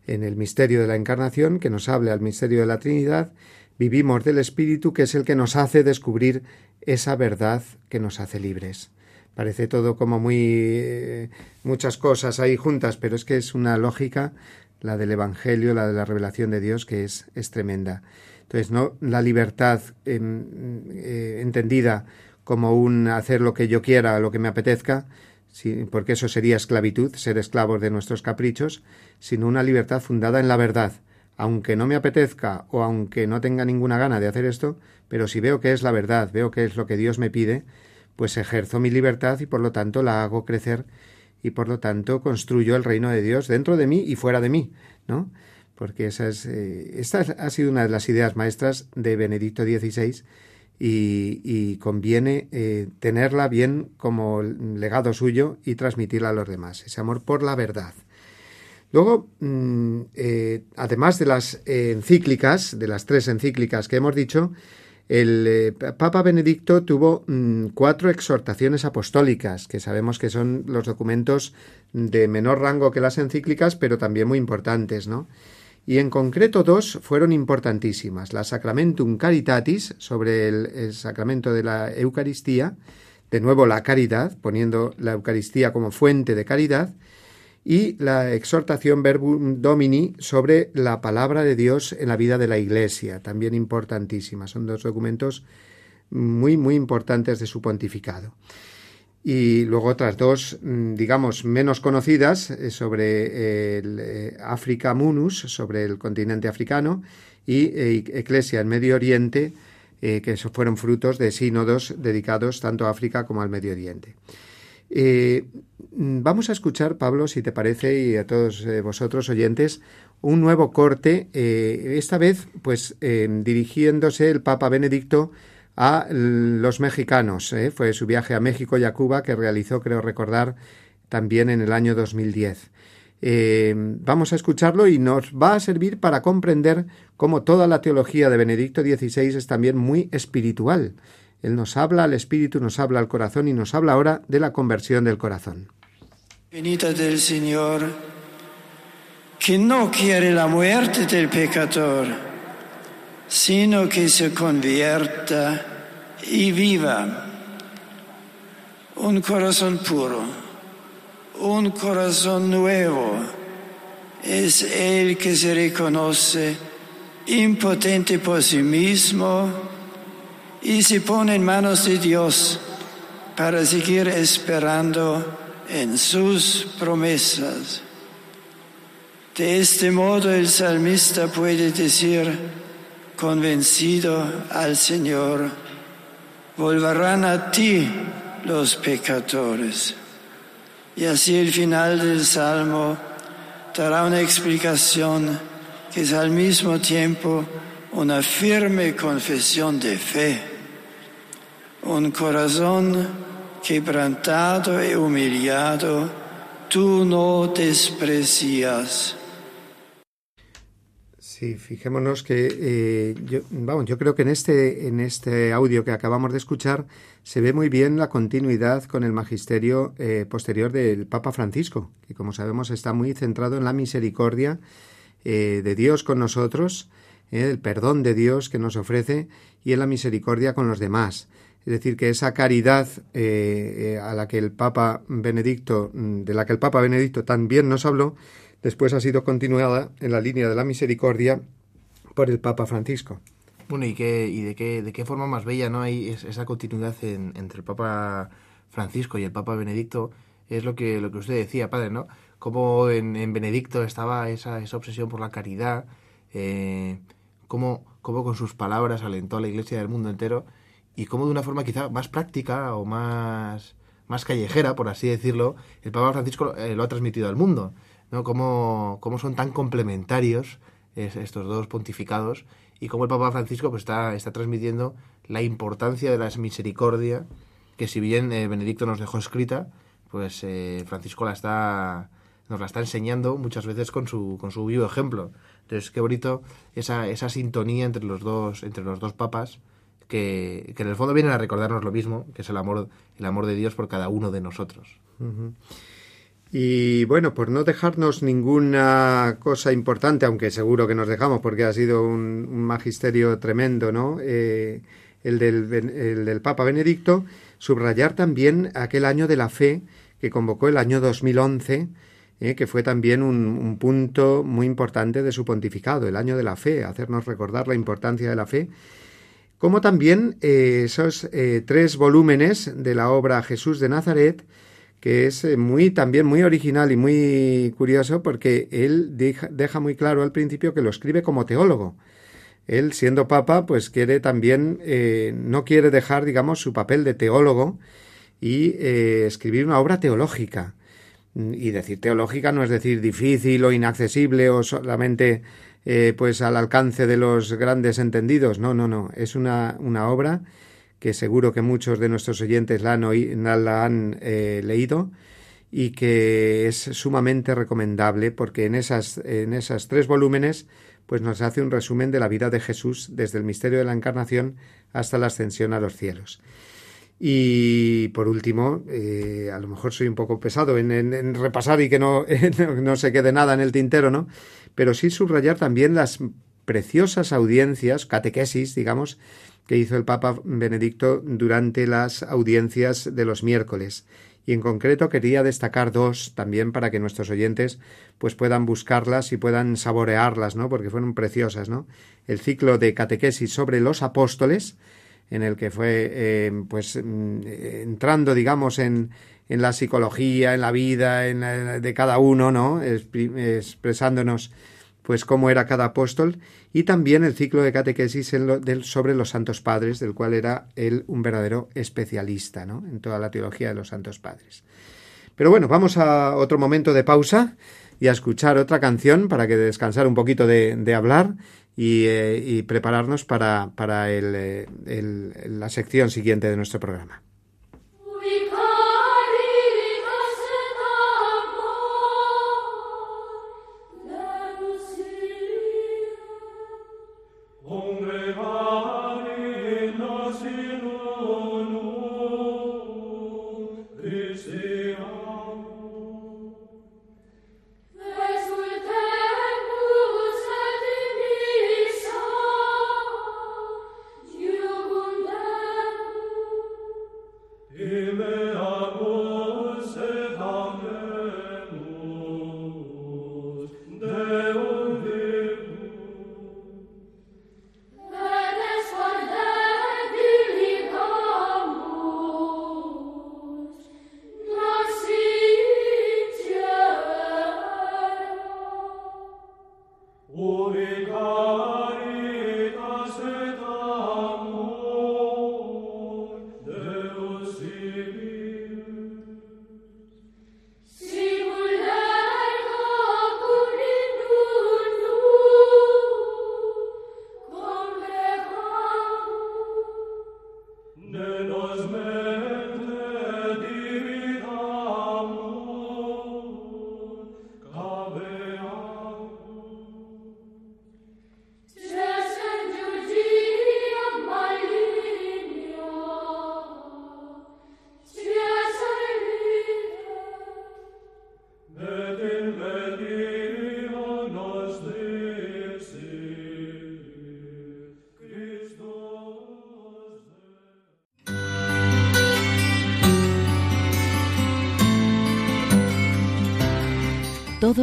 En el misterio de la encarnación, que nos habla al misterio de la Trinidad, vivimos del Espíritu, que es el que nos hace descubrir esa verdad que nos hace libres. Parece todo como muy eh, muchas cosas ahí juntas, pero es que es una lógica, la del Evangelio, la de la revelación de Dios, que es, es tremenda. Entonces, no la libertad em, eh, entendida como un hacer lo que yo quiera, lo que me apetezca, porque eso sería esclavitud, ser esclavos de nuestros caprichos, sino una libertad fundada en la verdad. Aunque no me apetezca o aunque no tenga ninguna gana de hacer esto, pero si veo que es la verdad, veo que es lo que Dios me pide, pues ejerzo mi libertad y por lo tanto la hago crecer y por lo tanto construyo el reino de Dios dentro de mí y fuera de mí, ¿no? Porque esa es, eh, esta ha sido una de las ideas maestras de Benedicto XVI y, conviene eh, tenerla bien como legado suyo y transmitirla a los demás, ese amor por la verdad. Luego, mm, eh, además de las encíclicas, de las tres encíclicas que hemos dicho, el eh, Papa Benedicto tuvo mm, cuatro exhortaciones apostólicas, que sabemos que son los documentos de menor rango que las encíclicas, pero también muy importantes, ¿no? Y en concreto dos fueron importantísimas. La Sacramentum Caritatis, sobre el, sacramento de la Eucaristía, de nuevo la caridad, poniendo la Eucaristía como fuente de caridad, y la exhortación Verbum Domini sobre la palabra de Dios en la vida de la Iglesia, también importantísima. Son dos documentos muy, muy importantes de su pontificado. Y luego otras dos, mm, digamos, menos conocidas eh, sobre el eh, África Munus, sobre el continente africano, y eh, Eclesia en Medio Oriente, eh, que fueron frutos de sínodos dedicados tanto a África como al Medio Oriente. Eh, mm, vamos a escuchar, Pablo, si te parece, y a todos eh, vosotros oyentes, un nuevo corte, eh, esta vez, pues, eh, dirigiéndose el Papa Benedicto a los mexicanos. eh, Fue su viaje a México y a Cuba que realizó, creo recordar, también en el año 2010. Eh, vamos a escucharlo y nos va a servir para comprender cómo toda la teología de Benedicto XVI es también muy espiritual. Él nos habla al espíritu, nos habla al corazón y nos habla ahora de la conversión del corazón. Venida del Señor, que no quiere la muerte del pecador, sino que se convierta y viva. Un corazón puro, un corazón nuevo, es el que se reconoce impotente por sí mismo y se pone en manos de Dios para seguir esperando en sus promesas. De este modo el salmista puede decir, convencido al Señor, volverán a ti los pecadores. Y así el final del salmo dará una explicación que es al mismo tiempo una firme confesión de fe, un corazón quebrantado y humillado, tú no desprecias. Sí, fijémonos que eh, yo, vamos, yo creo que en este, en este audio que acabamos de escuchar se ve muy bien la continuidad con el magisterio eh, posterior del Papa Francisco, que como sabemos está muy centrado en la misericordia eh, de Dios con nosotros, el perdón de Dios que nos ofrece y en la misericordia con los demás. Es decir, que esa caridad a la que el Papa Benedicto, de la que el Papa Benedicto también nos habló, después ha sido continuada en la línea de la misericordia por el Papa Francisco. Bueno, y, qué, y de, qué, de qué forma más bella no hay es- esa continuidad en- entre el Papa Francisco y el Papa Benedicto, es lo que, lo que usted decía, padre, ¿no? Cómo en, en Benedicto estaba esa, esa obsesión por la caridad, eh, cómo, cómo con sus palabras alentó a la iglesia del mundo entero, y cómo de una forma quizá más práctica o más, más callejera, por así decirlo, el Papa Francisco eh, lo ha transmitido al mundo. ¿No? Cómo, cómo son tan complementarios es- estos dos pontificados y cómo el Papa Francisco pues, está, está transmitiendo la importancia de la misericordia que si bien eh, Benedicto nos dejó escrita, pues eh, Francisco la está nos la está enseñando muchas veces con su con su vivo ejemplo. Entonces, qué bonito esa, esa sintonía entre los dos entre los dos papas que, que en el fondo vienen a recordarnos lo mismo, que es el amor el amor de Dios por cada uno de nosotros. Y bueno, por no dejarnos ninguna cosa importante, aunque seguro que nos dejamos porque ha sido un, magisterio tremendo, ¿no? Eh, el, del, el Papa Benedicto, subrayar también aquel año de la fe que convocó el año 2011, eh, que fue también un, un punto muy importante de su pontificado, el año de la fe, hacernos recordar la importancia de la fe como también eh, esos tres volúmenes de la obra Jesús de Nazaret, que es eh, muy también muy original y muy curioso porque él deja, muy claro al principio que lo escribe como teólogo. Él, siendo papa, pues quiere también, eh, no quiere dejar, digamos, su papel de teólogo y eh, escribir una obra teológica. Y decir teológica no es decir difícil o inaccesible o solamente pues al alcance de los grandes entendidos. No, no, no. Es una, una obra que seguro que muchos de nuestros oyentes la han, la han eh, leído y que es sumamente recomendable porque en esas, en esas tres volúmenes pues nos hace un resumen de la vida de Jesús desde el misterio de la encarnación hasta la ascensión a los cielos. Y por último, eh, a lo mejor soy un poco pesado en, en- repasar y que no, no, no se quede nada en el tintero, ¿no? Pero sí subrayar también las preciosas audiencias, catequesis, digamos, que hizo el Papa Benedicto durante las audiencias de los miércoles. Y en concreto quería destacar dos también para que nuestros oyentes pues puedan buscarlas y puedan saborearlas, ¿no? Porque fueron preciosas, ¿no? El ciclo de catequesis sobre los apóstoles, en el que fue eh, pues mm, eh, entrando digamos en, en la psicología en la vida en la- de cada uno no expresándonos pues cómo era cada apóstol y también el ciclo de catequesis sobre los santos padres del cual era él un verdadero especialista ¿no? en toda la teología de los santos padres pero bueno vamos a otro momento de pausa y a escuchar otra canción para que descansar un poquito de, hablar y, eh, y prepararnos para, para eh, el- la sección siguiente de nuestro programa.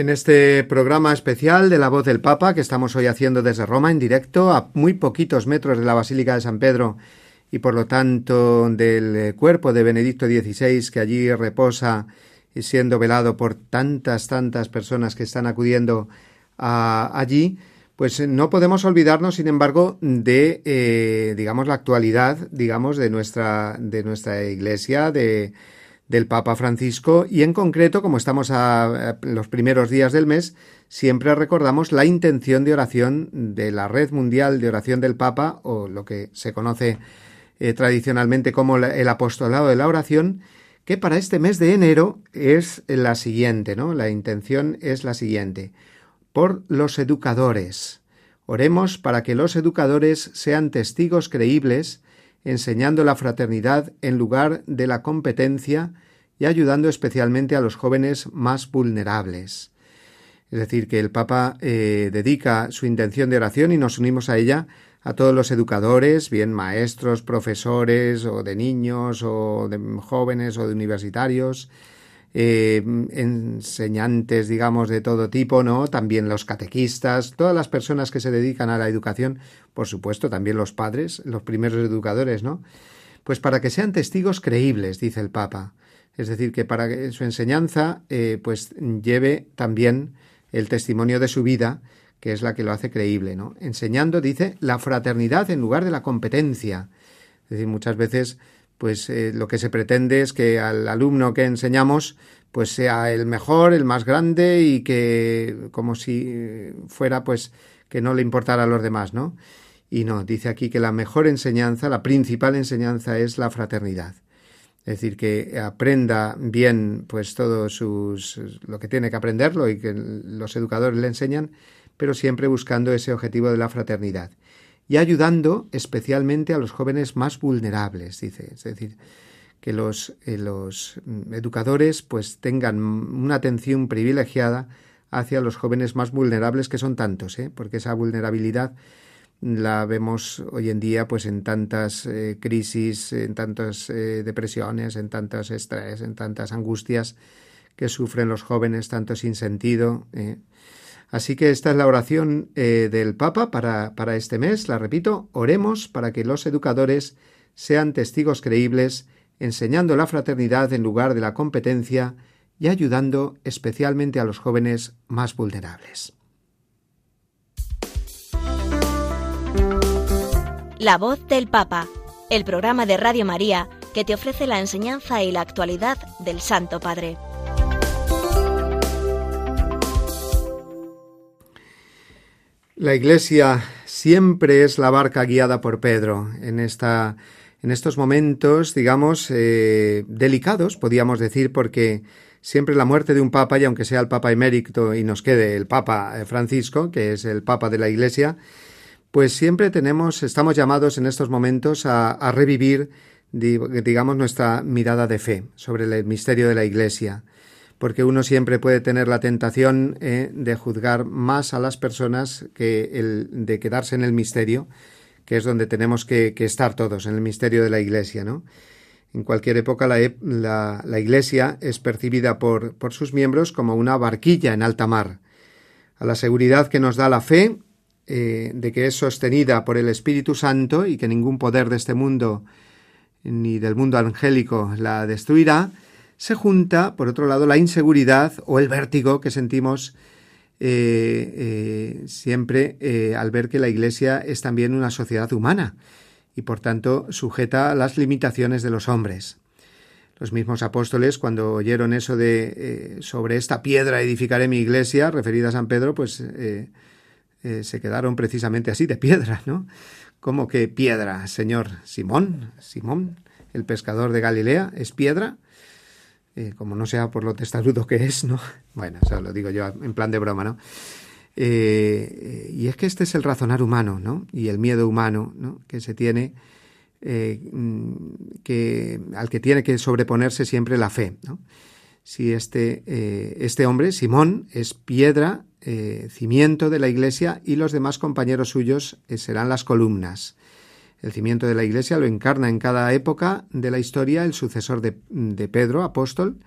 En este programa especial de la voz del Papa que estamos hoy haciendo desde Roma en directo a muy poquitos metros de la Basílica de San Pedro y por lo tanto del cuerpo de Benedicto XVI que allí reposa y siendo velado por tantas, tantas personas que están acudiendo a, allí, pues no podemos olvidarnos, sin embargo, de, eh, digamos, la actualidad, digamos, de nuestra, de nuestra Iglesia, de, del Papa Francisco y en concreto, como estamos a, los primeros días del mes, siempre recordamos la intención de oración de la Red Mundial de Oración del Papa o lo que se conoce eh, tradicionalmente como el apostolado de la oración, que para este mes de enero es la siguiente, ¿no? La intención es la siguiente. Por los educadores. Oremos para que los educadores sean testigos creíbles enseñando la fraternidad en lugar de la competencia y ayudando especialmente a los jóvenes más vulnerables. Es decir, que el Papa eh, dedica su intención de oración y nos unimos a ella a todos los educadores, bien maestros, profesores o de niños o de jóvenes o de universitarios, eh, enseñantes, digamos, de todo tipo, ¿no? También los catequistas, todas las personas que se dedican a la educación, por supuesto, también los padres, los primeros educadores, ¿no? Pues para que sean testigos creíbles, dice el Papa. Es decir, que para que su enseñanza, eh, pues lleve también el testimonio de su vida, que es la que lo hace creíble, ¿no? Enseñando, dice, la fraternidad en lugar de la competencia. Es decir, muchas veces pues eh, lo que se pretende es que al alumno que enseñamos pues sea el mejor, el más grande y que como si fuera pues que no le importara a los demás, ¿no? Y no, dice aquí que la mejor enseñanza, la principal enseñanza es la fraternidad. Es decir, que aprenda bien pues todo sus lo que tiene que aprenderlo y que los educadores le enseñan, pero siempre buscando ese objetivo de la fraternidad y ayudando especialmente a los jóvenes más vulnerables, dice. Es decir, que los, eh, los educadores pues tengan una atención privilegiada hacia los jóvenes más vulnerables que son tantos, ¿eh? porque esa vulnerabilidad la vemos hoy en día pues en tantas eh, crisis, en tantas depresiones, en tantos estrés, en tantas angustias que sufren los jóvenes, tanto sin sentido. Así que esta es la oración eh, del Papa para, para este mes. La repito, oremos para que los educadores sean testigos creíbles, enseñando la fraternidad en lugar de la competencia y ayudando especialmente a los jóvenes más vulnerables. La voz del Papa, el programa de Radio María que te ofrece la enseñanza y la actualidad del Santo Padre. La Iglesia siempre es la barca guiada por Pedro. En esta en estos momentos, digamos, eh, delicados, podríamos decir, porque siempre la muerte de un papa, y aunque sea el papa emérito y nos quede el papa eh, Francisco, que es el papa de la Iglesia, pues siempre tenemos, estamos llamados en estos momentos a, a revivir, digamos, nuestra mirada de fe sobre el misterio de la Iglesia porque uno siempre puede tener la tentación eh, de juzgar más a las personas que el de quedarse en el misterio, que es donde tenemos que, estar todos, en el misterio de la Iglesia, ¿no? En cualquier época la, Iglesia es percibida por, por sus miembros como una barquilla en alta mar. A la seguridad que nos da la fe eh, de que es sostenida por el Espíritu Santo y que ningún poder de este mundo ni del mundo angélico la destruirá, se junta, por otro lado, la inseguridad o el vértigo que sentimos eh, eh, siempre eh, al ver que la Iglesia es también una sociedad humana y, por tanto, sujeta a las limitaciones de los hombres. Los mismos apóstoles, cuando oyeron eso de sobre esta piedra edificaré mi iglesia, referida a San Pedro, pues se quedaron precisamente así, de piedra, ¿no? ¿Cómo que piedra, señor? Simón, Simón, el pescador de Galilea, ¿es piedra? Eh, como no sea por lo testarudo que es, ¿no? Bueno, eso lo digo yo en plan de broma, ¿no? Eh, y es que este es el razonar humano, ¿no? Y el miedo humano, ¿no? Que se tiene, eh, que, al que tiene que sobreponerse siempre la fe. Si este, este hombre, Simón, es piedra, cimiento de la iglesia y los demás compañeros suyos serán las columnas. El cimiento de la Iglesia lo encarna en cada época de la historia el sucesor de, Pedro, apóstol,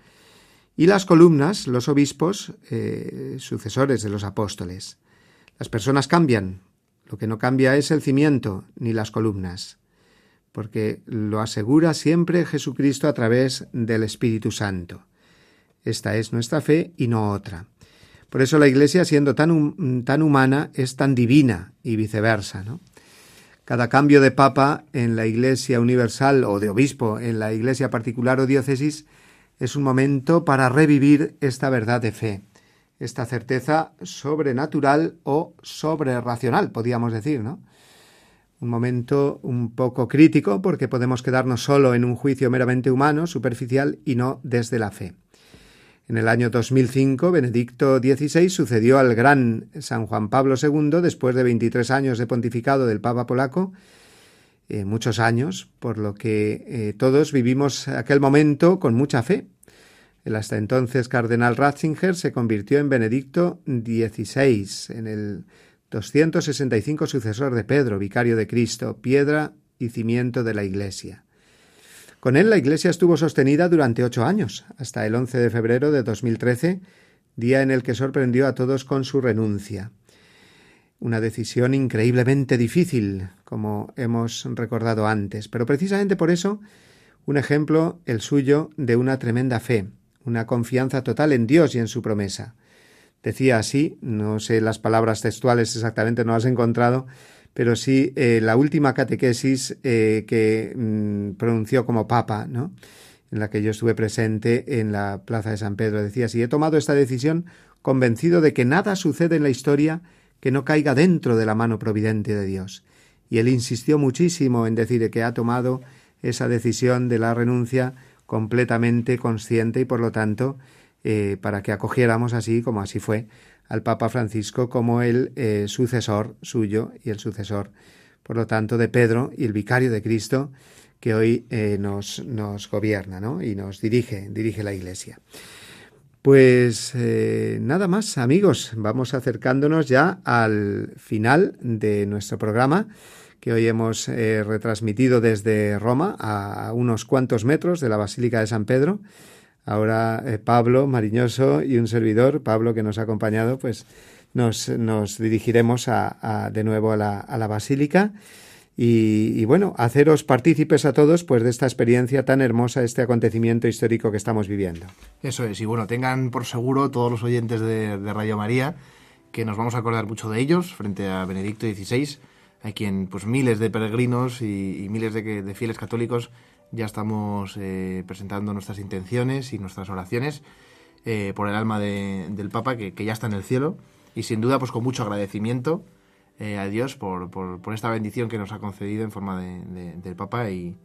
y las columnas, los obispos, eh, sucesores de los apóstoles. Las personas cambian, lo que no cambia es el cimiento ni las columnas, porque lo asegura siempre Jesucristo a través del Espíritu Santo. Esta es nuestra fe y no otra. Por eso la Iglesia, siendo tan, tan humana, es tan divina y viceversa, ¿no? Cada cambio de papa en la Iglesia universal o de obispo en la Iglesia particular o diócesis es un momento para revivir esta verdad de fe, esta certeza sobrenatural o sobreracional, podríamos decir, ¿no? Un momento un poco crítico porque podemos quedarnos solo en un juicio meramente humano, superficial y no desde la fe. En el año 2005, Benedicto XVI sucedió al gran San Juan Pablo II después de 23 años de pontificado del Papa polaco, eh, muchos años, por lo que eh, todos vivimos aquel momento con mucha fe. El hasta entonces cardenal Ratzinger se convirtió en Benedicto XVI, en el 265 sucesor de Pedro, vicario de Cristo, piedra y cimiento de la Iglesia. Con él la Iglesia estuvo sostenida durante ocho años, hasta el 11 de febrero de 2013, día en el que sorprendió a todos con su renuncia. Una decisión increíblemente difícil, como hemos recordado antes, pero precisamente por eso un ejemplo el suyo de una tremenda fe, una confianza total en Dios y en su promesa. Decía así, no sé las palabras textuales exactamente, no las he encontrado, pero sí eh, la última catequesis eh, que mm, pronunció como papa, ¿no? en la que yo estuve presente en la Plaza de San Pedro. Decía así, he tomado esta decisión convencido de que nada sucede en la historia que no caiga dentro de la mano providente de Dios. Y él insistió muchísimo en decir que ha tomado esa decisión de la renuncia completamente consciente y por lo tanto eh, para que acogiéramos así como así fue al Papa Francisco como el eh, sucesor suyo y el sucesor, por lo tanto, de Pedro y el vicario de Cristo que hoy eh, nos, nos, gobierna ¿no? y nos dirige, dirige la Iglesia. Pues nada más, amigos, vamos acercándonos ya al final de nuestro programa que hoy hemos retransmitido desde Roma a unos cuantos metros de la Basílica de San Pedro Ahora eh, Pablo Mariñoso y un servidor, Pablo, que nos ha acompañado, pues nos, dirigiremos a, de nuevo a la, a la Basílica. Y, bueno, haceros partícipes a todos pues de esta experiencia tan hermosa, este acontecimiento histórico que estamos viviendo. Eso es, y bueno, tengan por seguro todos los oyentes de, Radio María que nos vamos a acordar mucho de ellos frente a Benedicto XVI, a quien pues miles de peregrinos y, y miles de, de, fieles católicos ya estamos eh, presentando nuestras intenciones y nuestras oraciones eh, por el alma de, del Papa, que, ya está en el cielo, y sin duda pues con mucho agradecimiento eh, a Dios por, por, esta bendición que nos ha concedido en forma de, de, del Papa. Y,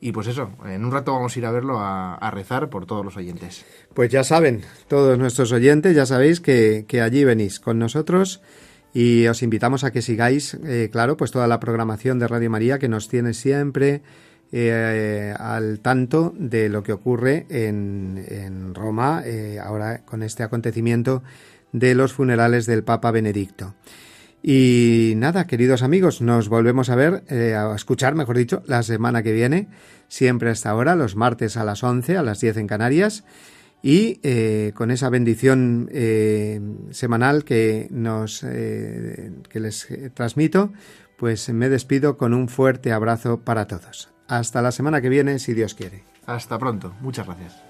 y pues eso, en un rato vamos a ir a verlo a, a, rezar por todos los oyentes. Pues ya saben, todos nuestros oyentes, ya sabéis que, que allí venís con nosotros. Y os invitamos a que sigáis, eh, claro, pues toda la programación de Radio María que nos tiene siempre eh, al tanto de lo que ocurre en, Roma eh, ahora con este acontecimiento de los funerales del Papa Benedicto. Y nada, queridos amigos, nos volvemos a ver, eh, a escuchar, mejor dicho, la semana que viene, siempre hasta ahora, los martes a las 11, a las 10 en Canarias, y con esa bendición semanal que nos que les transmito, pues me despido con un fuerte abrazo para todos. Hasta la semana que viene, si Dios quiere. Hasta pronto. Muchas gracias.